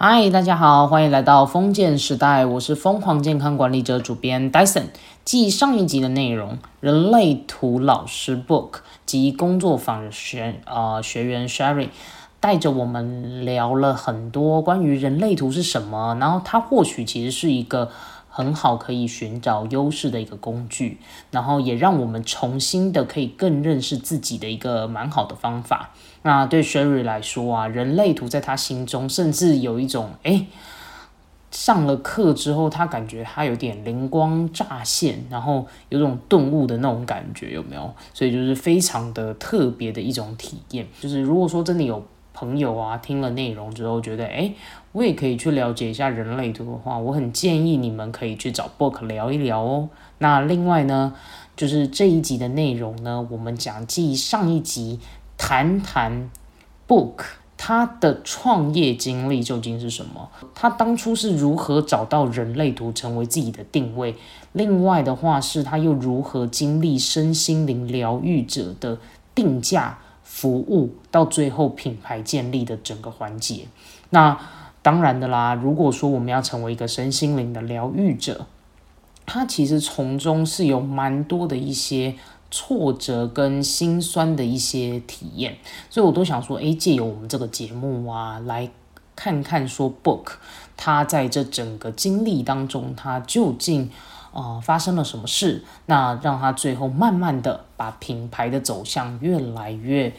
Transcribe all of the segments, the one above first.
嗨，大家好，欢迎来到封建时代，我是疯狂健康管理者主编 Dyson。继上一集的内容，人类图老师 Book 及工作坊学呃学员 Sherry 带着我们聊了很多关于人类图是什么，然后它或许其实是一个。很好，可以寻找优势的一个工具，然后也让我们重新的可以更认识自己的一个蛮好的方法。那对 Sherry 来说啊，人类图在他心中甚至有一种，哎，上了课之后，他感觉他有点灵光乍现，然后有种顿悟的那种感觉，有没有？所以就是非常的特别的一种体验。就是如果说真的有。朋友啊，听了内容之后觉得，哎，我也可以去了解一下人类图的话，我很建议你们可以去找 Book 聊一聊哦。那另外呢，就是这一集的内容呢，我们讲继上一集谈谈 Book 他的创业经历究竟是什么，他当初是如何找到人类图成为自己的定位。另外的话是，他又如何经历身心灵疗愈者的定价。服务到最后品牌建立的整个环节，那当然的啦。如果说我们要成为一个身心灵的疗愈者，它其实从中是有蛮多的一些挫折跟心酸的一些体验，所以我都想说，哎，借由我们这个节目啊，来看看说 Book 它在这整个经历当中，它究竟。啊，发生了什么事？那让他最后慢慢的把品牌的走向越来越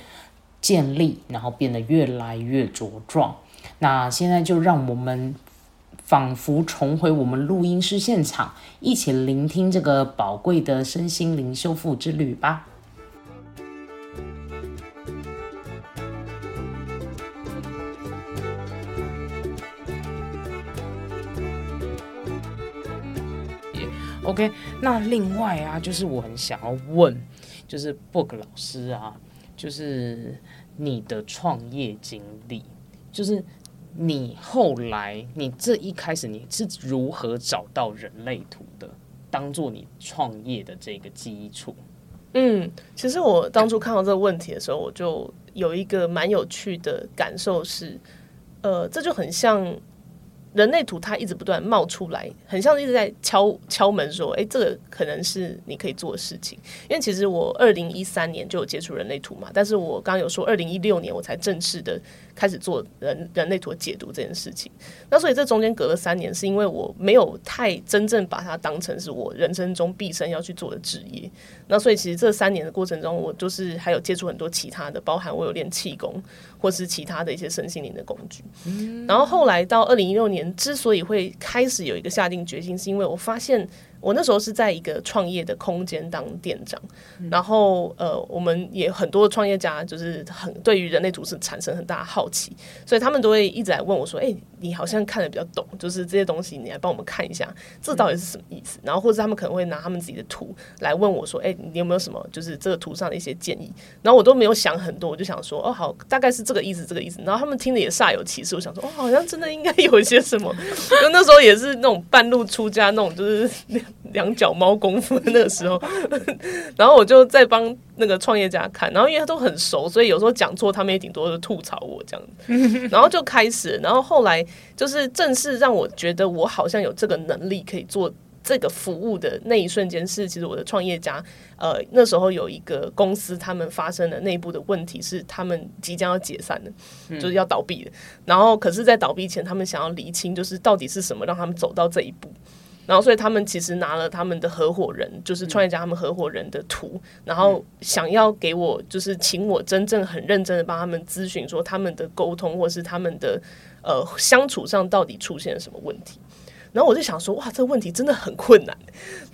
建立，然后变得越来越茁壮。那现在就让我们仿佛重回我们录音室现场，一起聆听这个宝贵的身心灵修复之旅吧。OK，那另外啊，就是我很想要问，就是 Book 老师啊，就是你的创业经历，就是你后来你这一开始你是如何找到人类图的，当做你创业的这个基础？嗯，其实我当初看到这个问题的时候，我就有一个蛮有趣的感受是，呃，这就很像。人类图它一直不断冒出来，很像一直在敲敲门说：“哎，这个可能是你可以做的事情。”因为其实我二零一三年就有接触人类图嘛，但是我刚刚有说二零一六年我才正式的开始做人人类图解读这件事情。那所以这中间隔了三年，是因为我没有太真正把它当成是我人生中毕生要去做的职业。那所以其实这三年的过程中，我就是还有接触很多其他的，包含我有练气功。或是其他的一些身心灵的工具，然后后来到二零一六年，之所以会开始有一个下定决心，是因为我发现。我那时候是在一个创业的空间当店长，然后呃，我们也很多创业家就是很对于人类图是产生很大的好奇，所以他们都会一直来问我说：“哎，你好像看的比较懂，就是这些东西，你来帮我们看一下，这到底是什么意思？”然后或者他们可能会拿他们自己的图来问我说：“哎，你有没有什么就是这个图上的一些建议？”然后我都没有想很多，我就想说：“哦，好，大概是这个意思，这个意思。”然后他们听的也煞有其事，我想说：“哦，好像真的应该有一些什么。” 就那时候也是那种半路出家那种，就是。两脚猫功夫那个时候，然后我就在帮那个创业家看，然后因为他都很熟，所以有时候讲错，他们也顶多是吐槽我这样子。然后就开始，然后后来就是正式让我觉得我好像有这个能力可以做这个服务的那一瞬间，是其实我的创业家呃那时候有一个公司，他们发生了内部的问题，是他们即将要解散的，就是要倒闭的。然后可是，在倒闭前，他们想要厘清，就是到底是什么让他们走到这一步。然后，所以他们其实拿了他们的合伙人，就是创业家他们合伙人的图，然后想要给我，就是请我真正很认真的帮他们咨询，说他们的沟通或是他们的呃相处上到底出现了什么问题。然后我就想说，哇，这个问题真的很困难。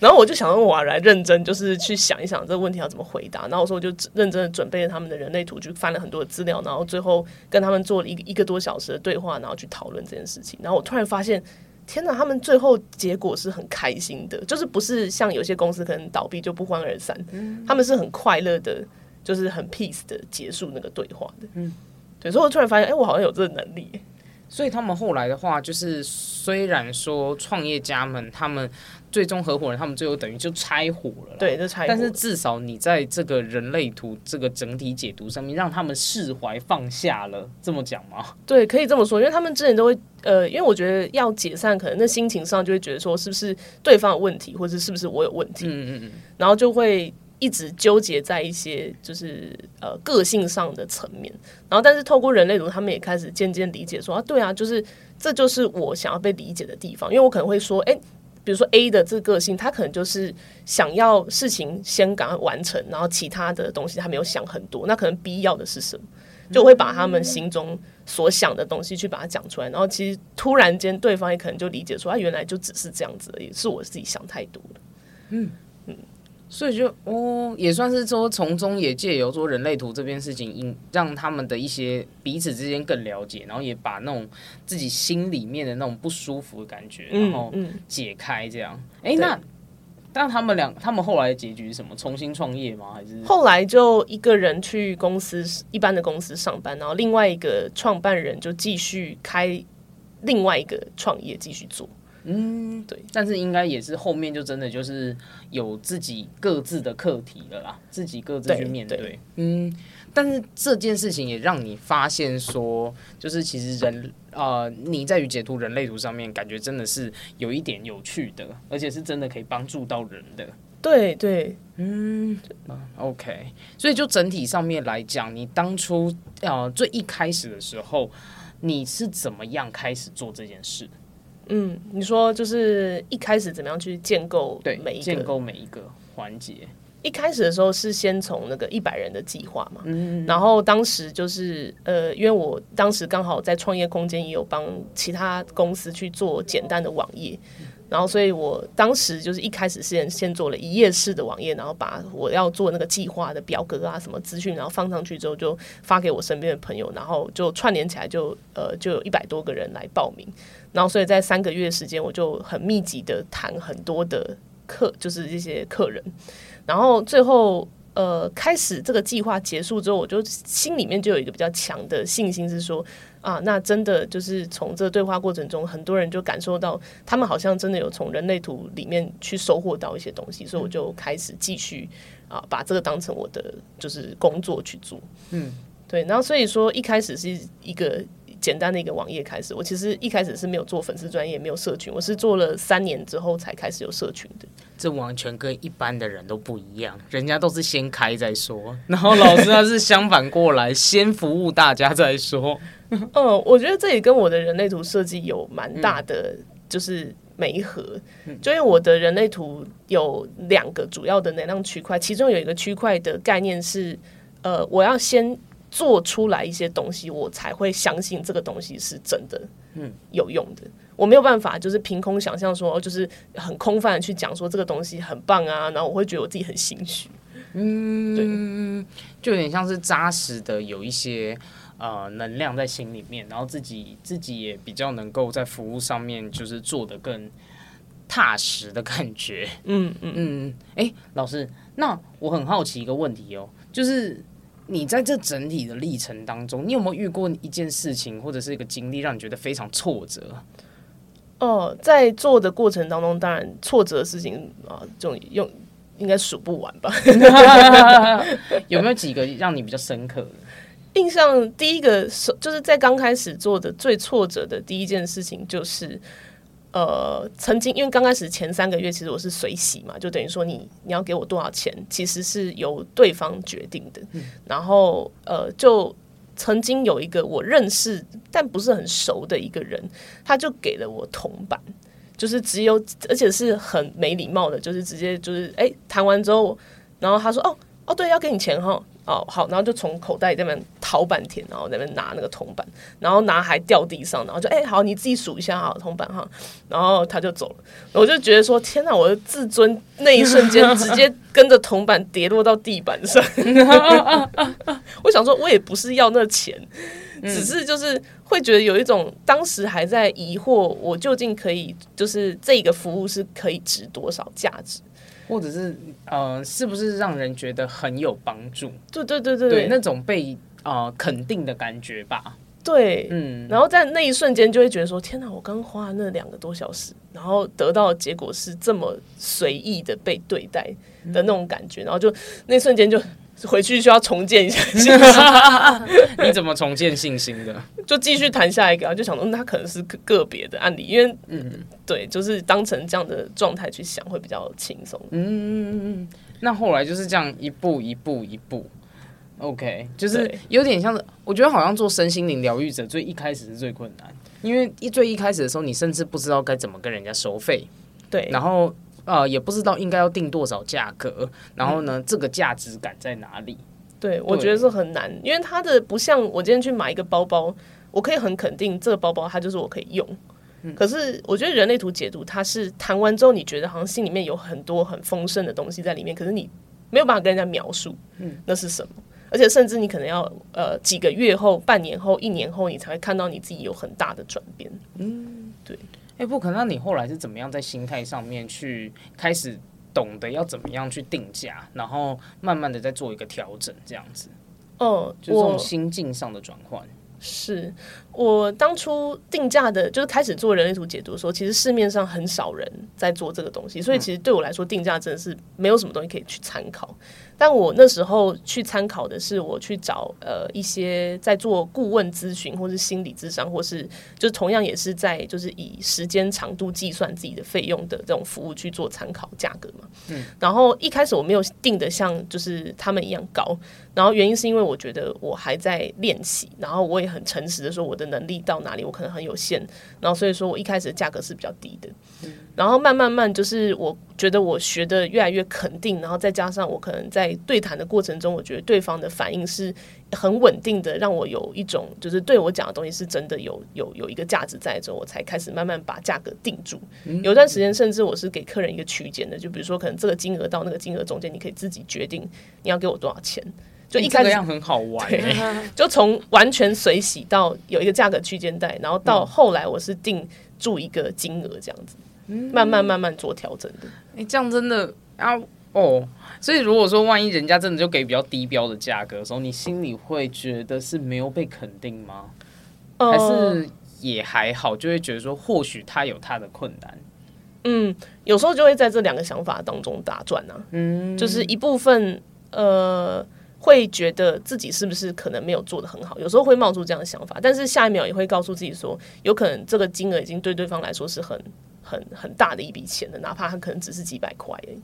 然后我就想让我来认真，就是去想一想这个问题要怎么回答。然后我说，我就认真的准备了他们的人类图，去翻了很多的资料，然后最后跟他们做了一个一个多小时的对话，然后去讨论这件事情。然后我突然发现。天哪，他们最后结果是很开心的，就是不是像有些公司可能倒闭就不欢而散，他们是很快乐的，就是很 peace 的结束那个对话的。嗯，对，所以我突然发现，哎，我好像有这个能力。所以他们后来的话，就是虽然说创业家们他们最终合伙人，他们最后等于就拆伙了啦，对，就拆但是至少你在这个人类图这个整体解读上面，让他们释怀放下了，这么讲吗？对，可以这么说，因为他们之前都会呃，因为我觉得要解散，可能那心情上就会觉得说是不是对方有问题，或者是不是我有问题，嗯嗯嗯，然后就会一直纠结在一些就是呃个性上的层面，然后但是透过人类图，他们也开始渐渐理解说啊，对啊，就是这就是我想要被理解的地方，因为我可能会说，哎、比如说 A 的这个个性，他可能就是想要事情先赶快完成，然后其他的东西他没有想很多，那可能 B 要的是什么？就会把他们心中所想的东西去把它讲出来，然后其实突然间对方也可能就理解说，他，原来就只是这样子而已，是我自己想太多了。嗯所以就哦，也算是说从中也借由说人类图这边事情，引让他们的一些彼此之间更了解，然后也把那种自己心里面的那种不舒服的感觉，然后嗯，解开这样。哎、对那那他们两，他们后来的结局是什么？重新创业吗？还是后来就一个人去公司一般的公司上班，然后另外一个创办人就继续开另外一个创业继续做。嗯，对，但是应该也是后面就真的就是有自己各自的课题了啦，自己各自去面对。对嗯，但是这件事情也让你发现说，就是其实人呃，你在于解读人类图上面，感觉真的是有一点有趣的，而且是真的可以帮助到人的。对对，嗯 OK，所以就整体上面来讲，你当初呃最一开始的时候，你是怎么样开始做这件事？嗯，你说就是一开始怎么样去建构对，每一个？建构每一个环节。一开始的时候是先从那个一百人的计划嘛，嗯，然后当时就是呃，因为我当时刚好在创业空间也有帮其他公司去做简单的网页，然后所以我当时就是一开始先先做了一页式的网页，然后把我要做那个计划的表格啊什么资讯，然后放上去之后就发给我身边的朋友，然后就串联起来就呃就有一百多个人来报名，然后所以在三个月时间我就很密集的谈很多的客，就是这些客人。然后最后呃开始这个计划结束之后，我就心里面就有一个比较强的信心，是说啊，那真的就是从这对话过程中，很多人就感受到他们好像真的有从人类图里面去收获到一些东西，所以我就开始继续啊把这个当成我的就是工作去做。嗯，对，然后所以说一开始是一个。简单的一个网页开始，我其实一开始是没有做粉丝专业，没有社群，我是做了三年之后才开始有社群的。这完全跟一般的人都不一样，人家都是先开再说，然后老师他是相反过来，先服务大家再说。嗯，我觉得这也跟我的人类图设计有蛮大的就是媒合，就因为我的人类图有两个主要的能量区块，其中有一个区块的概念是，呃，我要先做出来一些东西，我才会相信这个东西是真的，嗯，有用的。我没有办法，就是凭空想象说，哦就是很空泛的去讲说这个东西很棒啊，然后我会觉得我自己很心虚。嗯，对就有点像是扎实的有一些呃能量在心里面，然后自己自己也比较能够在服务上面就是做的更踏实的感觉。嗯嗯，嗯，哎、老师，那我很好奇一个问题哦，就是你在这整体的历程当中，你有没有遇过一件事情或者是一个经历，让你觉得非常挫折？哦，在做的过程当中，当然挫折的事情啊，这种用应该数不完吧。有没有几个让你比较深刻的？印象第一个是就是在刚开始做的最挫折的第一件事情就是。呃，曾经因为刚开始前三个月，其实我是随喜嘛，就等于说你你要给我多少钱，其实是由对方决定的。然后呃，就曾经有一个我认识但不是很熟的一个人，他就给了我铜板，就是只有而且是很没礼貌的，就是直接就是哎谈完之后，然后他说哦哦对，要给你钱哈。哦，好，然后就从口袋里面掏半天，然后那边拿那个铜板，然后拿还掉地上，然后就哎、好，你自己数一下哈，铜板哈，然后他就走了，我就觉得说天哪，我的自尊那一瞬间直接 跟着铜板跌落到地板上。我想说，我也不是要那钱，只是就是会觉得有一种当时还在疑惑，我究竟可以就是这个服务是可以值多少价值？或者是呃，是不是让人觉得很有帮助？对对对对对，那种被呃肯定的感觉吧。对，嗯，然后在那一瞬间就会觉得说：天哪，我刚花了那两个多小时，然后得到的结果是这么随意的被对待的那种感觉，然后就那一瞬间就回去需要重建一下。信心，你怎么重建信心的？就继续谈下一个啊，就想说嗯他可能是个个别的案例，因为嗯，对，就是当成这样的状态去想会比较轻松。嗯，那后来就是这样一步一步一步，OK，就是有点像是，我觉得好像做身心灵疗愈者最一开始是最困难，因为一最一开始的时候，你甚至不知道该怎么跟人家收费，对，然后呃也不知道应该要定多少价格，然后呢这个价值感在哪里？对，我觉得是很难，因为它的不像我今天去买一个包包，我可以很肯定这个包包它就是我可以用。可是我觉得人类图解读，它是谈完之后，你觉得好像心里面有很多很丰盛的东西在里面，可是你没有办法跟人家描述，嗯那是什么？而且甚至你可能要呃几个月后、半年后、一年后，你才会看到你自己有很大的转变。哎，不可能，那你后来是怎么样在心态上面去开始懂得要怎么样去定价，然后慢慢的再做一个调整，这样子，哦、就是这种心境上的转换。是我当初定价的，就是开始做人类图解读的时候，其实市面上很少人在做这个东西，所以其实对我来说，定价真的是没有什么东西可以去参考。但我那时候去参考的是，我去找呃一些在做顾问咨询，或是心理咨商，或是就同样也是在就是以时间长度计算自己的费用的这种服务去做参考价格嘛。嗯。然后一开始我没有定的像就是他们一样高，然后原因是因为我觉得我还在练习，然后我也很诚实的说我的能力到哪里，我可能很有限，然后所以说我一开始的价格是比较低的。嗯然后慢慢慢就是我觉得我学的越来越肯定，然后再加上我可能在对谈的过程中，我觉得对方的反应是很稳定的，让我有一种就是对我讲的东西是真的有有有一个价值在之后，我才开始慢慢把价格定住。有段时间甚至我是给客人一个区间的，就比如说可能这个金额到那个金额中间，你可以自己决定你要给我多少钱。就一开始这样很好玩、欸，就从完全随喜到有一个价格区间带，然后到后来我是定住一个金额这样子，慢慢慢慢做调整的。哎、这样真的啊哦，所以如果说万一人家真的就给比较低标的价格的时候，你心里会觉得是没有被肯定吗？还呃是也还好，就会觉得说或许他有他的困难，嗯，有时候就会在这两个想法当中打转啊，嗯，就是一部分呃会觉得自己是不是可能没有做的很好，有时候会冒出这样的想法，但是下一秒也会告诉自己说，有可能这个金额已经对对方来说是很很很大的一笔钱了，哪怕他可能只是几百块而已。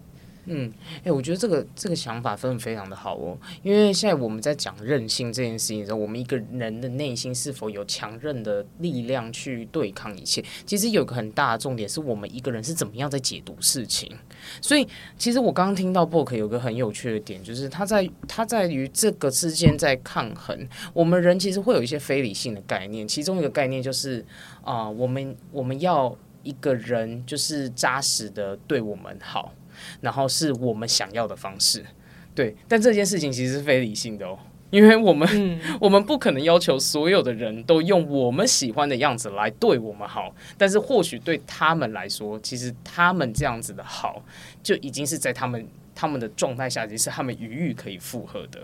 嗯哎、我觉得这个这个想法真的非常的好哦，因为现在我们在讲韧性这件事情的时候，我们一个人的内心是否有强韧的力量去对抗一切，其实有个很大的重点是我们一个人是怎么样在解读事情。所以，其实我刚刚听到 Book 有个很有趣的点，就是他在他在于这个之间在抗衡。我们人其实会有一些非理性的概念，其中一个概念就是啊、我们我们要一个人就是扎实的对我们好。然后是我们想要的方式，对。但这件事情其实是非理性的哦，因为我们、我们不可能要求所有的人都用我们喜欢的样子来对我们好，但是或许对他们来说，其实他们这样子的好，就已经是在他们他们的状态下，已经是他们余裕可以负荷的。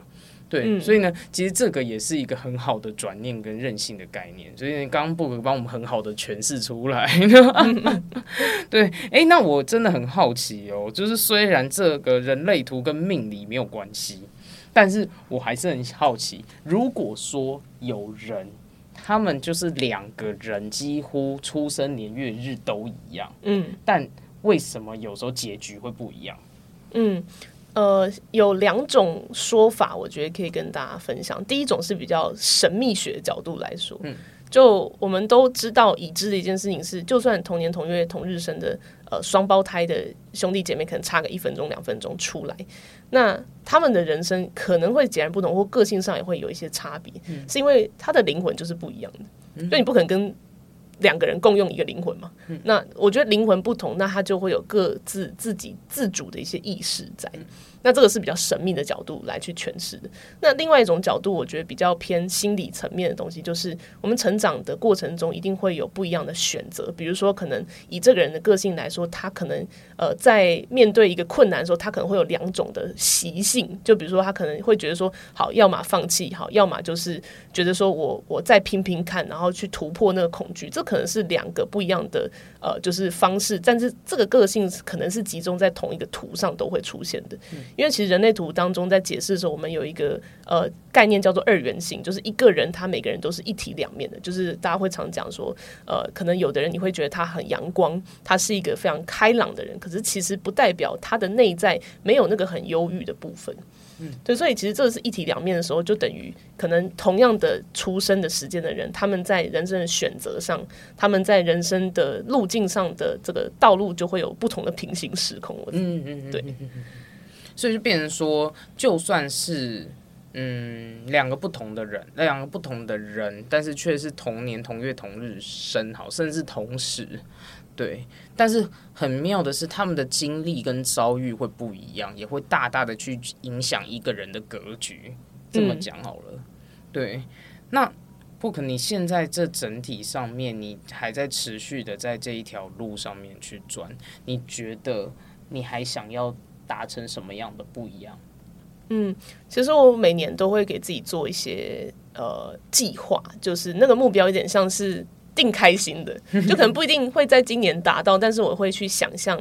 对，所以呢，其实这个也是一个很好的转念跟韧性的概念。所以刚刚布克帮我们很好的诠释出来。对，哎，那我真的很好奇哦，就是虽然这个人类图跟命理没有关系，但是我还是很好奇，如果说有人。他们就是两个人几乎出生年月日都一样，嗯但为什么有时候结局会不一样？嗯。呃，有两种说法，我觉得可以跟大家分享。第一种是比较神秘学的角度来说，就我们都知道已知的一件事情是，就算同年同月同日生的呃双胞胎的兄弟姐妹，可能差个一分钟两分钟出来，那他们的人生可能会截然不同，或个性上也会有一些差别，是因为他的灵魂就是不一样的，所以你不可能跟两个人共用一个灵魂嘛。那我觉得灵魂不同，那他就会有各自自己自主的一些意识在。那这个是比较神秘的角度来去诠释的。那另外一种角度，我觉得比较偏心理层面的东西，就是我们成长的过程中一定会有不一样的选择。比如说，可能以这个人的个性来说，他可能呃在面对一个困难的时候，他可能会有两种的习性。就比如说，他可能会觉得说，好，要么放弃，好，要么就是觉得说我我再拼拼看，然后去突破那个恐惧。这可能是两个不一样的呃，就是方式。但是这个个性可能是集中在同一个图上都会出现的。因为其实人类图当中在解释的时候，我们有一个呃概念叫做二元性，就是一个人他每个人都是一体两面的，就是大家会常讲说，呃，可能有的人你会觉得他很阳光，他是一个非常开朗的人，可是其实不代表他的内在没有那个很忧郁的部分。嗯，对，所以其实这是一体两面的时候，就等于可能同样的出生的时间的人，他们在人生的选择上，他们在人生的路径上的这个道路就会有不同的平行时空。嗯嗯，对。所以就变成说，就算是嗯两个不同的人，那两个不同的人，但是却是同年同月同日生，好，甚至同时，对。但是很妙的是，他们的经历跟遭遇会不一样，也会大大的去影响一个人的格局。这么讲好了，对。那不可，你现在这整体上面，你还在持续的在这一条路上面去转，你觉得你还想要？达成什么样的不一样？嗯，其实我每年都会给自己做一些呃计划，就是那个目标有点像是定开心的，就可能不一定会在今年达到，但是我会去想象，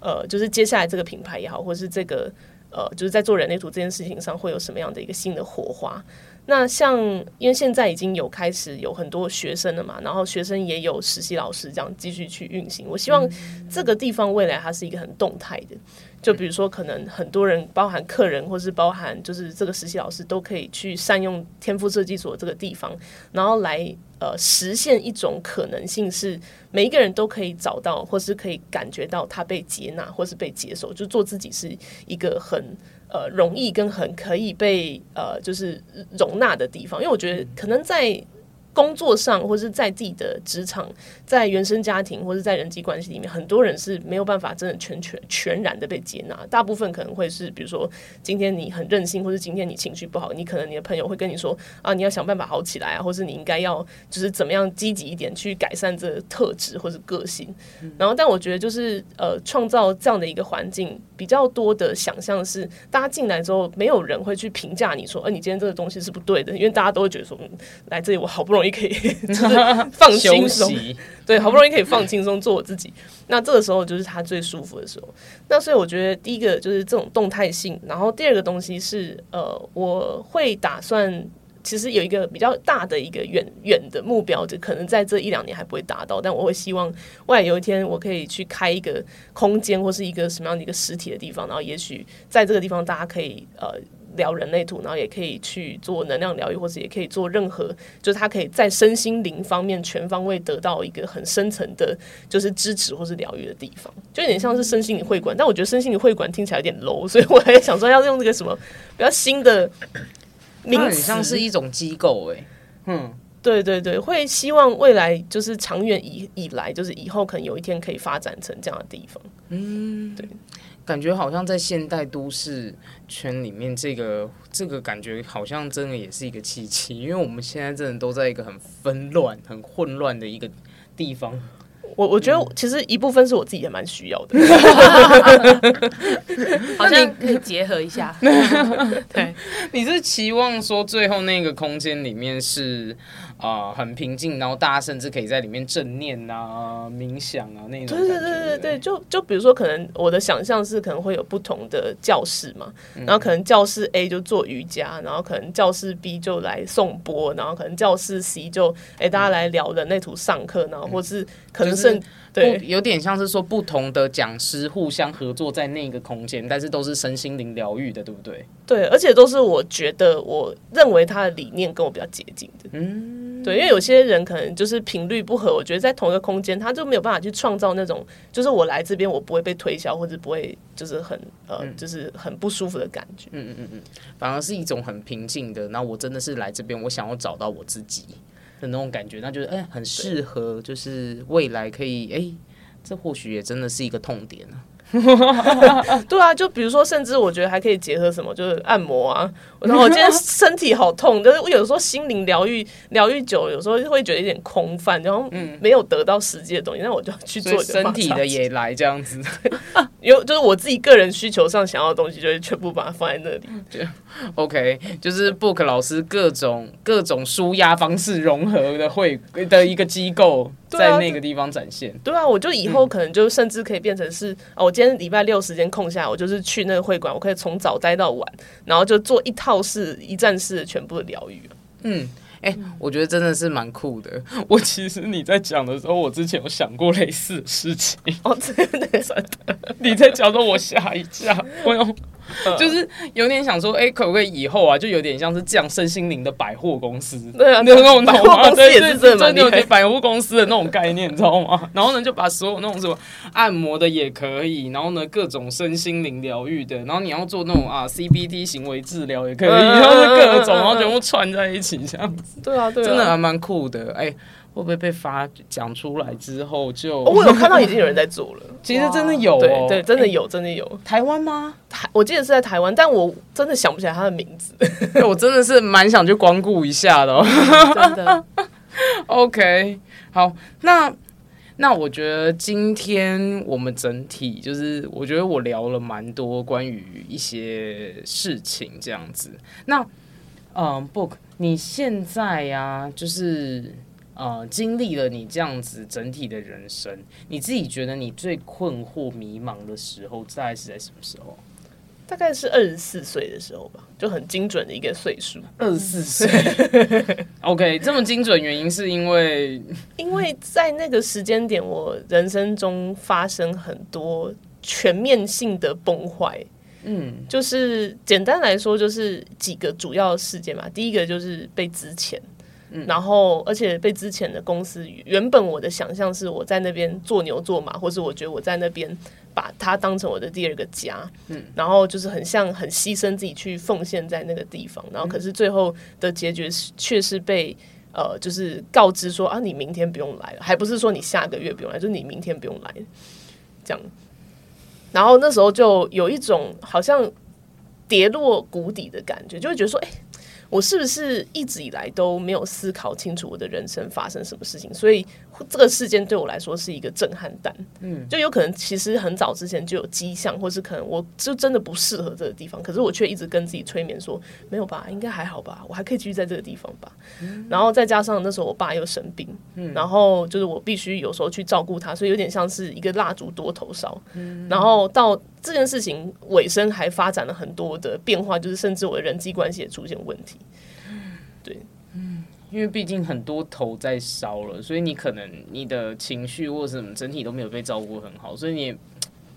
呃，就是接下来这个品牌也好，或是这个呃，就是在做人类图这件事情上会有什么样的一个新的火花。那像因为现在已经有开始有很多学生了嘛，然后学生也有实习老师这样继续去运行。我希望这个地方未来它是一个很动态的。就比如说，可能很多人，包含客人，或是包含就是这个实习老师，都可以去善用天赋设计所这个地方，然后来呃实现一种可能性，是每一个人都可以找到，或是可以感觉到他被接纳，或是被接受，就做自己是一个很呃容易跟很可以被呃就是容纳的地方。因为我觉得可能在。工作上，或是在自己的职场，在原生家庭，或者在人际关系里面，很多人是没有办法真的全全全然的被接纳。大部分可能会是，比如说今天你很任性，或是今天你情绪不好，你可能你的朋友会跟你说啊，你要想办法好起来啊，或是你应该要就是怎么样积极一点去改善这个特质或是个性。然后，但我觉得就是呃，创造这样的一个环境，比较多的想象是，大家进来之后，没有人会去评价你说，呃，你今天这个东西是不对的，因为大家都会觉得说，嗯，来这里我好不容易。也可以 就是放 轻松，对，好不容易可以放轻松做我自己。那这个时候就是他最舒服的时候。那所以我觉得第一个就是这种动态性，然后第二个东西是呃，我会打算其实有一个比较大的一个远远的目标，就可能在这一两年还不会达到，但我会希望未来有一天我可以去开一个空间或是一个什么样的一个实体的地方，然后也许在这个地方大家可以呃。聊人类图，然后也可以去做能量疗愈，或者也可以做任何，就是他可以在身心灵方面全方位得到一个很深层的，就是支持或是疗愈的地方，就有点像是身心灵会馆。但我觉得身心灵会馆听起来有点 low，所以我还想说要用这个什么比较新的名词，像是一种机构哎，嗯，对对对，会希望未来就是长远以以来，就是以后可能有一天可以发展成这样的地方，嗯，对。感觉好像在现代都市圈里面，这个这个感觉好像真的也是一个契机，因为我们现在真的都在一个很纷乱、很混乱的一个地方。我我觉得其实一部分是我自己也蛮需要的，好像可以结合一下。对，你是期望说最后那个空间里面是？啊，很平静，然后大家甚至可以在里面正念啊、冥想啊那种。对对对对对，就就比如说，可能我的想象是可能会有不同的教室嘛，然后可能教室 A 就做瑜伽，然后可能教室 B 就来送播，然后可能教室 C 就哎大家来聊人类图上课，然后或是可能是。对，有点像是说不同的讲师互相合作在那个空间，但是都是身心灵疗愈的，对不对？对，而且都是我觉得我认为他的理念跟我比较接近的。嗯，对，因为有些人可能就是频率不合，我觉得在同一个空间，他就没有办法去创造那种，就是我来这边我不会被推销，或者不会就是很呃，就是很不舒服的感觉。嗯嗯嗯嗯，反而是一种很平静的。那我真的是来这边，我想要找到我自己。的那种感觉，那就是哎、很适合，就是未来可以哎、这或许也真的是一个痛点啊。对啊，就比如说，甚至我觉得还可以结合什么，就是按摩啊。然后我今天身体好痛，就是我有时候心灵疗愈疗愈久，有时候会觉得有点空泛，然后没有得到实际的东西，那我就要去做身体的也来这样子。有就是我自己个人需求上想要的东西，就会全部把它放在那里。OK，就是 Book 老师各种各种舒压方式融合的会的一个机构，在那个地方展现。对啊，我就以后可能就甚至可以变成是，哦，我今天礼拜六时间空下来，我就是去那个会馆，我可以从早待到晚，然后就做一套式、一站式的全部的疗愈。嗯，哎、我觉得真的是蛮酷的。我其实你在讲的时候，我之前有想过类似的事情。哦，真的真的，你在讲的我吓一跳，我有就是有点想说，哎、可不可以以后啊，就有点像是这样身心灵的百货公司，对啊那种百货公司也是真的蛮厉害。有点百货公司的那种概念，你知道吗？然后呢，就把所有那种什么按摩的也可以，然后呢，各种身心灵疗愈的，然后你要做那种啊 CBT 行为治疗也可以，嗯然后是各种，然后全部串在一起这样子，对啊，对啊，真的还蛮酷的。哎、会不会被发讲出来之后就？哦我有看到已经有人在做了。其实真的有、哦，对对，真的有，真的有。台湾吗？台我记得是在台湾，但我真的想不起来他的名字。哎我真的是蛮想去光顾一下的、哦。真的，OK，好，那那我觉得今天我们整体就是，我觉得我聊了蛮多关于一些事情这样子。那嗯，Book，你现在呀、就是呃，经历了你这样子整体的人生，你自己觉得你最困惑、迷茫的时候，大概是在什么时候？大概是二十四岁的时候吧，就很精准的一个岁数。二十四岁。OK，这么精准，原因是因为 因为在那个时间点，我人生中发生很多全面性的崩坏。嗯就是简单来说，就是几个主要事件嘛。第一个就是被资遣，然后而且被之前的公司，原本我的想象是我在那边做牛做马，或是我觉得我在那边把它当成我的第二个家，嗯，然后就是很像很牺牲自己去奉献在那个地方，然后可是最后的结局是却是被。呃，就是告知说啊，你明天不用来了，还不是说你下个月不用来，就是你明天不用来了，这样。然后那时候就有一种好像跌落谷底的感觉，就会觉得说，哎、我是不是一直以来都没有思考清楚我的人生发生什么事情？所以这个事件对我来说是一个震撼弹。嗯，就有可能其实很早之前就有迹象，或是可能我就真的不适合这个地方，可是我却一直跟自己催眠说，没有吧，应该还好吧，我还可以继续在这个地方吧。然后再加上那时候我爸又生病，然后就是我必须有时候去照顾他，所以有点像是一个蜡烛多头烧。然后到这件事情尾声还发展了很多的变化，就是甚至我的人际关系也出现问题。对因为毕竟很多头在烧了，所以你可能你的情绪或者什么整体都没有被照顾很好，所以你也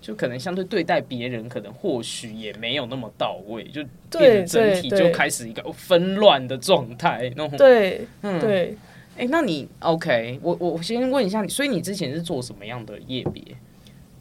就可能相对对待别人，可能或许也没有那么到位，就变得整体就开始一个纷乱的状态。那种，对，嗯，对，哎、那你 OK？我我先问一下你，所以你之前是做什么样的业别？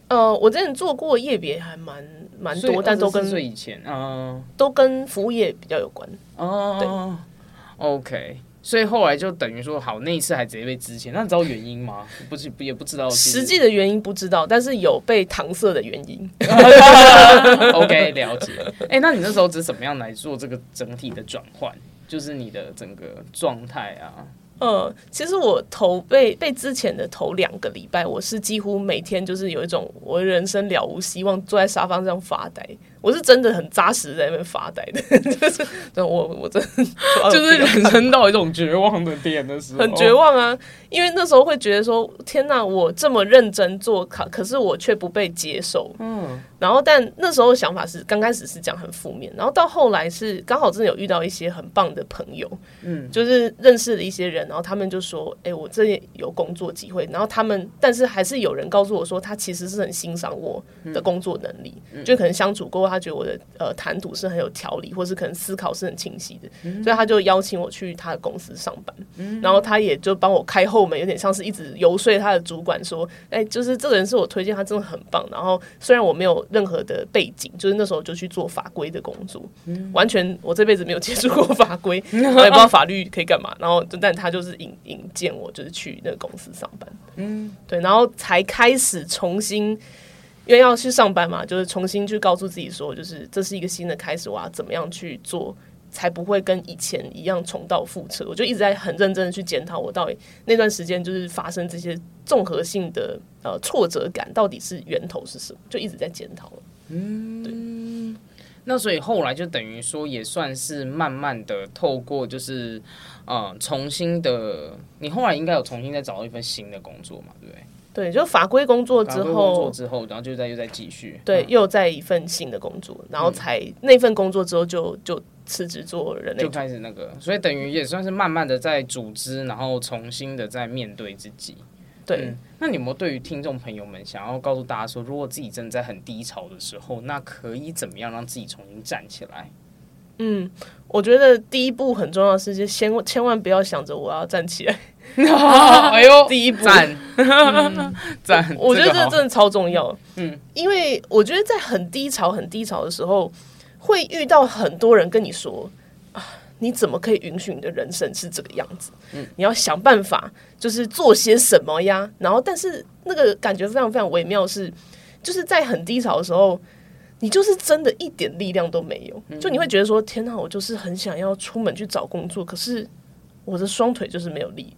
呃，我之前做过业别还蛮蛮多，但都跟岁以前，嗯、都跟服务业比较有关。哦对，OK。所以后来就等于说，好，那一次还直接被支遣，那你知道原因吗？不是，也不知道实实际的原因不知道，但是有被搪塞的原因。OK，了解。哎、那你那时候是怎么样来做这个整体的转换？就是你的整个状态啊，嗯，其实我头被被之前的头两个礼拜，我是几乎每天就是有一种我人生了无希望，坐在沙发上发呆。我是真的很扎实在那边发呆的，就是我我真的 就是人生到一种绝望的点的时候，很绝。望啊！因为那时候会觉得说，天哪，我这么认真做考，可是我却不被接受。嗯，然后，但那时候想法是刚开始是讲很负面，然后到后来是刚好真的有遇到一些很棒的朋友，嗯，就是认识了一些人，然后他们就说：“哎、我这里有工作机会。”然后他们，但是还是有人告诉我说，他其实是很欣赏我的工作能力，就可能相处过他觉得我的呃谈吐是很有条理，或是可能思考是很清晰的，所以他就邀请我去他的公司上班，然后他也就帮我开后门，有点像是一直游说他的主管说，哎，就是这个人是我推荐，他真的很棒。然后虽然我没有任何的背景，就是那时候就去做法规的工作，完全我这辈子没有接触过法规，我 也不知道法律可以干嘛。然后但他就是引引荐我，就是去那个公司上班，嗯，对，然后才开始重新。因为要去上班嘛，就是重新去告诉自己说，就是这是一个新的开始，我要怎么样去做，才不会跟以前一样重蹈覆辙。我就一直在很认真的去检讨，我到底那段时间就是发生这些综合性的呃挫折感，到底是源头是什么，就一直在检讨。嗯，对。那所以后来就等于说，也算是慢慢的透过，就是呃，重新的，你后来应该有重新再找到一份新的工作嘛，对不对？对，就法规工作之后，工作之后，然后就再又再继续，对，又在一份新的工作，然后才那份工作之后就就辞职做人类，就开始那个，所以等于也算是慢慢的在组织，然后重新的在面对自己。对，那你有没有对于听众朋友们想要告诉大家说，如果自己真的在很低潮的时候，那可以怎么样让自己重新站起来？嗯，我觉得第一步很重要的是，先千万不要想着我要站起来。哎呦，第一步赞 赞，我觉得这真的超重要。嗯，因为我觉得在很低潮、很低潮的时候，会遇到很多人跟你说啊，你怎么可以允许你的人生是这个样子？嗯，你要想办法，就是做些什么呀。然后，但是那个感觉非常非常微妙，是就是在很低潮的时候，你就是真的一点力量都没有。就你会觉得说，天哪，我就是很想要出门去找工作，可是我的双腿就是没有力。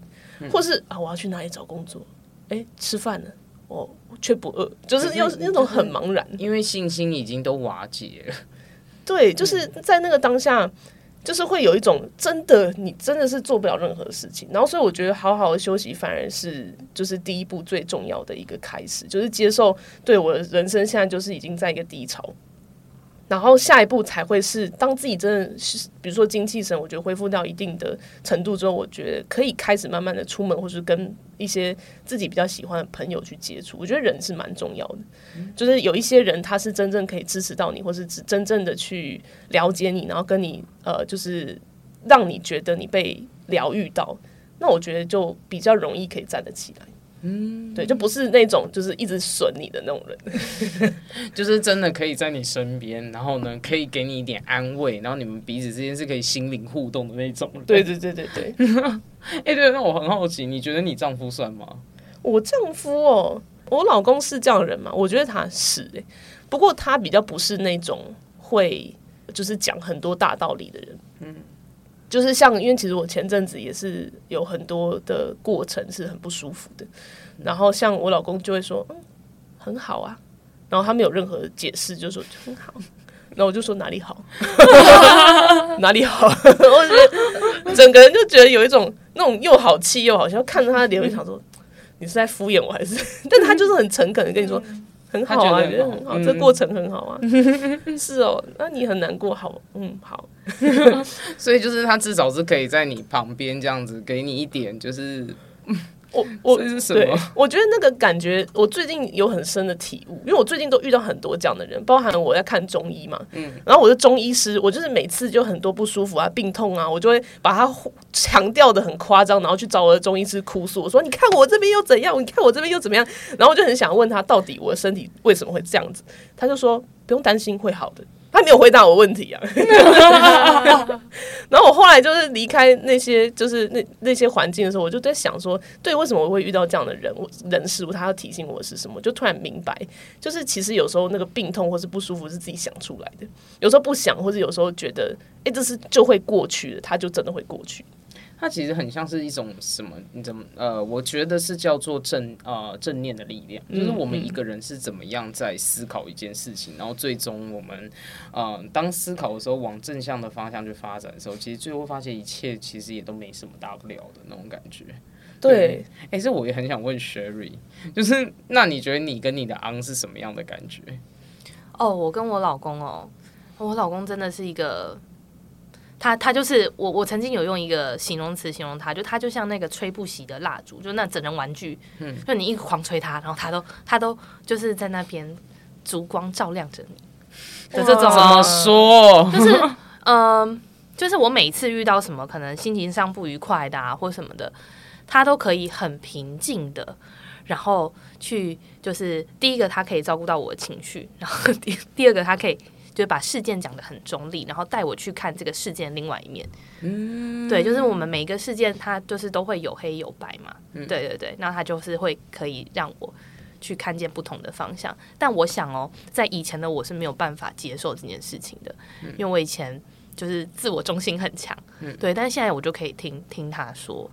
或是啊，我要去哪里找工作？哎，吃饭了，我却不饿，就是又是那种很茫然，因为信心已经都瓦解了。对，就是在那个当下，就是会有一种真的，你真的是做不了任何事情。然后，所以我觉得好好的休息，反而是就是第一步最重要的一个开始，就是接受对我的人生现在就是已经在一个低潮。然后下一步才会是，当自己真的是，比如说精气神，我觉得恢复到一定的程度之后，我觉得可以开始慢慢的出门，或是跟一些自己比较喜欢的朋友去接触。我觉得人是蛮重要的，就是有一些人他是真正可以支持到你，或是真正的去了解你，然后跟你呃，就是让你觉得你被疗愈到，那我觉得就比较容易可以站得起来。嗯，对，就不是那种就是一直损你的那种人，就是真的可以在你身边，然后呢，可以给你一点安慰，然后你们彼此之间是可以心灵互动的那种。对对对对对。哎，对，那我很好奇，你觉得你丈夫算吗？我丈夫哦，我老公是这样的人吗？我觉得他是哎，不过他比较不是那种会就是讲很多大道理的人。嗯。就是像，因为其实我前阵子也是有很多的过程是很不舒服的，然后像我老公就会说，嗯，很好啊，然后他没有任何解释，就说很好，那我就说哪里好，哪里好，我觉得整个人就觉得有一种那种又好气又好笑，看着他的脸，我就想说你是在敷衍我还是？但他就是很诚恳的跟你说。很好啊，觉得很好，这过程很好啊。是哦，那你很难过，好，嗯，好。所以就是他至少是可以在你旁边这样子，给你一点就是。我我对，我觉得那个感觉，我最近有很深的体悟，因为我最近都遇到很多这样的人，包含我在看中医嘛，嗯，然后我是中医师，我就是每次就很多不舒服啊、病痛啊，我就会把它强调的很夸张，然后去找我的中医师哭诉，我说你看我这边又怎样，你看我这边又怎么样，然后我就很想问他，到底我的身体为什么会这样子？他就说不用担心，会好的。他没有回答我问题啊，然后我后来就是离开那些就是那那些环境的时候，我就在想说，对，为什么我会遇到这样的人人事物？他要提醒我是什么？就突然明白，就是其实有时候那个病痛或是不舒服是自己想出来的，有时候不想，或者有时候觉得，哎，这是就会过去的，他就真的会过去。它其实很像是一种什么？你怎么呃？我觉得是叫做正呃正念的力量，就是我们一个人是怎么样在思考一件事情，然后最终我们呃当思考的时候往正向的方向去发展的时候，其实最后发现一切其实也都没什么大不了的那种感觉。对，哎，这我也很想问 Sherry，就是那你觉得你跟你的昂是什么样的感觉？哦，我跟我老公哦，我老公真的是一个。他他就是我，我曾经有用一个形容词形容他，就他就像那个吹不熄的蜡烛，就那整人玩具，嗯，就你一狂吹他，然后他都他都就是在那边烛光照亮着你，的这种怎么说？就是 嗯，就是我每次遇到什么可能心情上不愉快的啊，或什么的，他都可以很平静的，然后去就是第一个他可以照顾到我的情绪，然后 第第二个他可以就是把事件讲得很中立，然后带我去看这个事件另外一面。嗯，对，就是我们每一个事件它就是都会有黑有白嘛。对对对，那他就是会可以让我。去看见不同的方向，但我想哦，在以前的我是没有办法接受这件事情的，因为我以前就是自我中心很强，对，但是现在我就可以听听他说，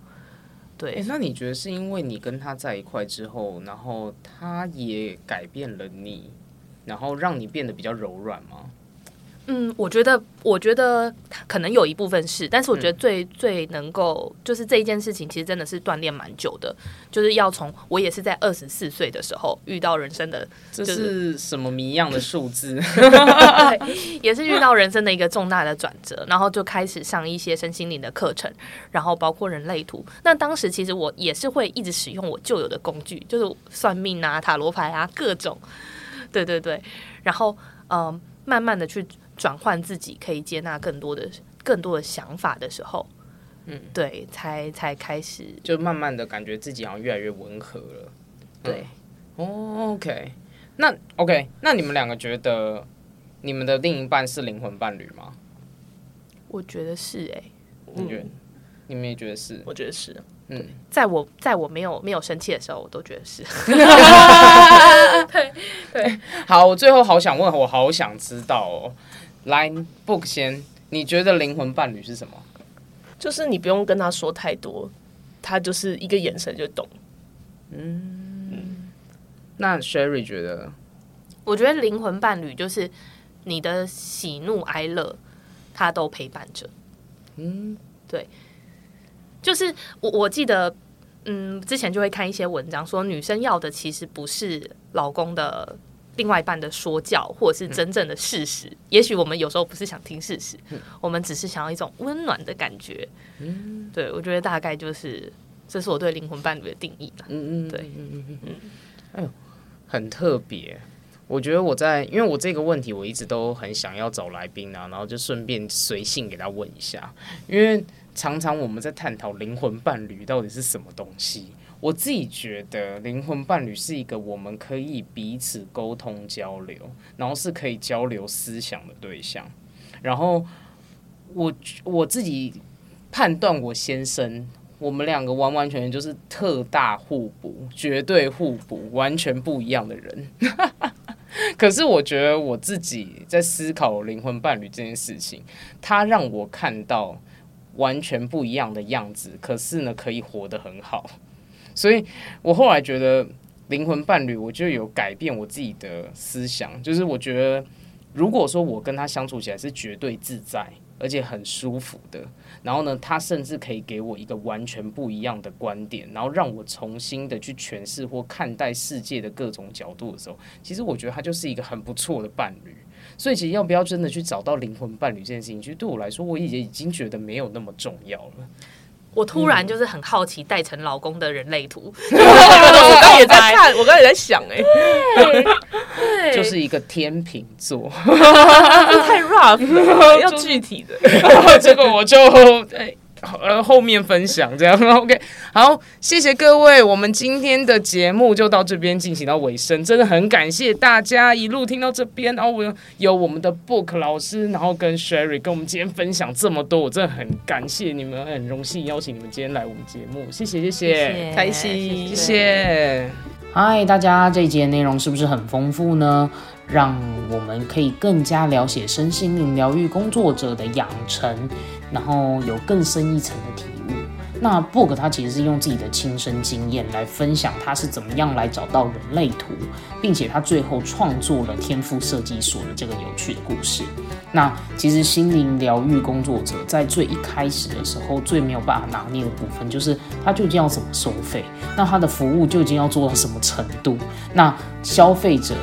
对。哎、，那你觉得是因为你跟他在一块之后，然后他也改变了你，然后让你变得比较柔软吗？嗯，我觉得，我觉得可能有一部分是，但是我觉得最、最能够就是这一件事情，其实真的是锻炼蛮久的，就是要从我也是在二十四岁的时候遇到人生的，这就是什么谜样的数字？也是遇到人生的一个重大的转折，然后就开始上一些身心灵的课程，然后包括人类图。那当时其实我也是会一直使用我旧有的工具，就是算命啊、塔罗牌啊各种，对对对，然后嗯、呃慢慢的去转换自己，可以接纳更多的更多的想法的时候，嗯，对，才才开始就慢慢的感觉自己好像越来越温和了。对。哦，OK，那 OK，那你们两个觉得你们的另一半是灵魂伴侣吗？我觉得是哎、我觉得？你们也觉得是？我觉得是。嗯，在我在我没有没有生气的时候，我都觉得是。对对好，我最后好想问，我好想知道哦。来，Book 先，你觉得灵魂伴侣是什么？就是你不用跟他说太多，他就是一个眼神就懂。嗯那 Sherry 觉得，我觉得灵魂伴侣就是你的喜怒哀乐，他都陪伴着。嗯，对，就是我我记得，嗯，之前就会看一些文章说，女生要的其实不是老公的。另外一半的说教，或者是真正的事实，也许我们有时候不是想听事实，我们只是想要一种温暖的感觉。嗯，对，我觉得大概就是，这是我对灵魂伴侣的定义吧。嗯嗯，对嗯嗯嗯嗯，哎呦，很特别。我觉得我在，因为我这个问题我一直都很想要找来宾啊，然后就顺便随性给他问一下，因为常常我们在探讨灵魂伴侣到底是什么东西。我自己觉得灵魂伴侣是一个我们可以彼此沟通交流，然后是可以交流思想的对象。然后我我自己判断我先生我们两个完完全全就是特大互补，绝对互补，完全不一样的人。可是我觉得我自己在思考灵魂伴侣这件事情，他让我看到完全不一样的样子，可是呢，可以活得很好。所以我后来觉得灵魂伴侣，我就有改变我自己的思想，就是我觉得如果说我跟他相处起来是绝对自在，而且很舒服的。然后呢，他甚至可以给我一个完全不一样的观点，然后让我重新的去诠释或看待世界的各种角度的时候，其实我觉得他就是一个很不错的伴侣。所以，其实要不要真的去找到灵魂伴侣这件事情，其实对我来说，我也已经觉得没有那么重要了。我突然就是很好奇戴成老公的人类图，我刚也在看，我刚也在想、哎，对就是一个天秤座，太 rough 了，要具体的。这个我就哎。呃，后面分享这样，OK，好，谢谢各位，我们今天的节目就到这边进行到尾声，真的很感谢大家一路听到这边，然后我有我们的 Book 老师，然后跟 Sherry 跟我们今天分享这么多，我真的很感谢你们，很荣幸邀请你们今天来我们节目，谢谢，谢谢，开心。谢谢。嗨，大家，这一节内容是不是很丰富呢？让我们可以更加了解身心灵疗愈工作者的养成，然后有更深一层的体悟。那 Book 他其实是用自己的亲身经验来分享他是怎么样来找到人类图，并且他最后创作了天赋设计所的这个有趣的故事。那其实心灵疗愈工作者在最一开始的时候，最没有办法拿捏的部分，就是他究竟要怎么收费，那他的服务究竟要做到什么程度，那消费者。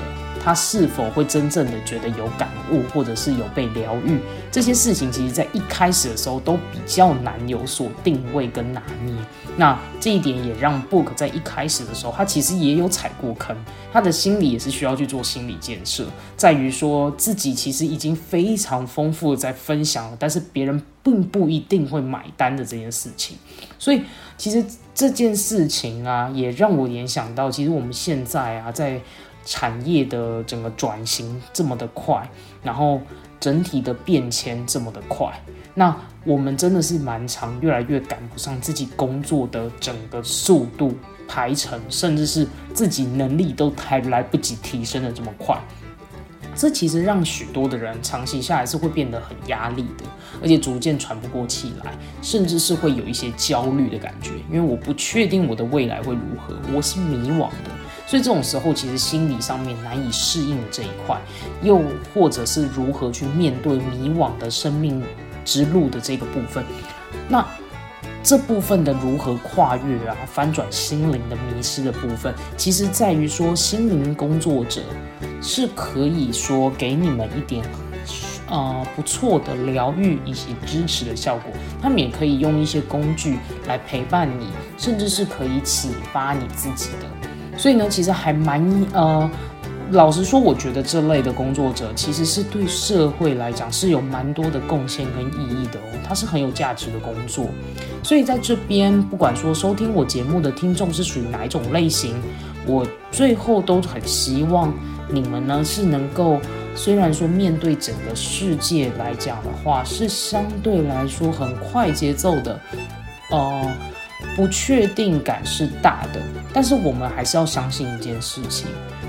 他是否会真正的觉得有感悟，或者是有被疗愈，这些事情其实在一开始的时候都比较难有所定位跟拿捏。那这一点也让 Book 在一开始的时候，他其实也有踩过坑，他的心理也是需要去做心理建设，在于说自己其实已经非常丰富的在分享了，但是别人并不一定会买单的这件事情。所以其实这件事情啊，也让我联想到，其实我们现在啊，在产业的整个转型这么的快，然后整体的变迁这么的快，那我们真的是蛮长，越来越赶不上自己工作的整个速度、排程，甚至是自己能力都还来不及提升的这么快。这其实让许多的人长期下来是会变得很压力的，而且逐渐喘不过气来，甚至是会有一些焦虑的感觉，因为我不确定我的未来会如何，我是迷惘的。所以这种时候，其实心理上面难以适应的这一块，又或者是如何去面对迷惘的生命之路的这个部分，那这部分的如何跨越啊，翻转心灵的迷失的部分，其实在于说，心灵工作者是可以说给你们一点呃不错的疗愈以及支持的效果，他们也可以用一些工具来陪伴你，甚至是可以启发你自己的。所以呢，其实还蛮呃，老实说，我觉得这类的工作者其实是对社会来讲是有蛮多的贡献跟意义的哦，它是很有价值的工作。所以在这边，不管说收听我节目的听众是属于哪一种类型，我最后都很希望你们呢是能够，虽然说面对整个世界来讲的话，是相对来说很快节奏的，呃。不确定感是大的，但是我们还是要相信一件事情，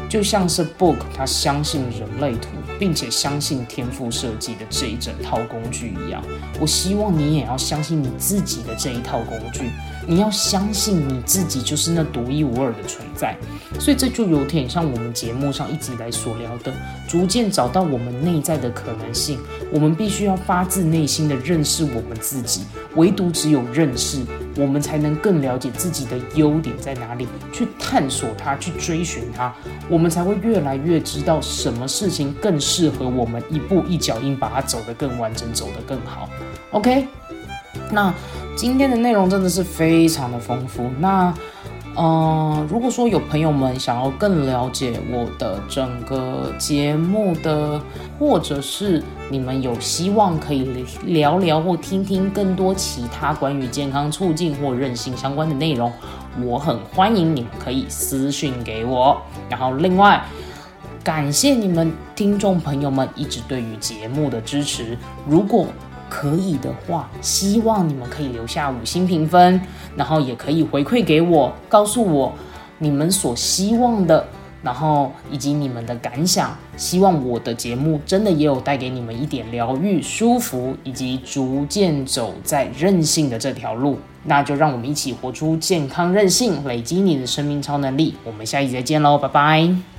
就像是 Book 他相信人类图，并且相信天赋设计的这一整套工具一样。我希望你也要相信你自己的这一套工具，你要相信你自己就是那独一无二的存在。所以这就有点像我们节目上一直以来所聊的，逐渐找到我们内在的可能性。我们必须要发自内心的认识我们自己，唯独只有认识，我们才能更了解自己的优点在哪里，去探索它，去追寻它，我们才会越来越知道什么事情更适合我们，一步一脚印把它走得更完整，走得更好。OK，那今天的内容真的是非常的丰富。那嗯，如果说有朋友们想要更了解我的整个节目的，或者是你们有希望可以聊聊或听听更多其他关于健康促进或韧性相关的内容，我很欢迎你们可以私信给我。然后另外，感谢你们听众朋友们一直对于节目的支持。如果可以的话，希望你们可以留下五星评分，然后也可以回馈给我，告诉我你们所希望的，然后以及你们的感想。希望我的节目真的也有带给你们一点疗愈、舒服，以及逐渐走在韧性的这条路。那就让我们一起活出健康韧性，累积你的生命超能力。我们下一集再见喽，拜拜。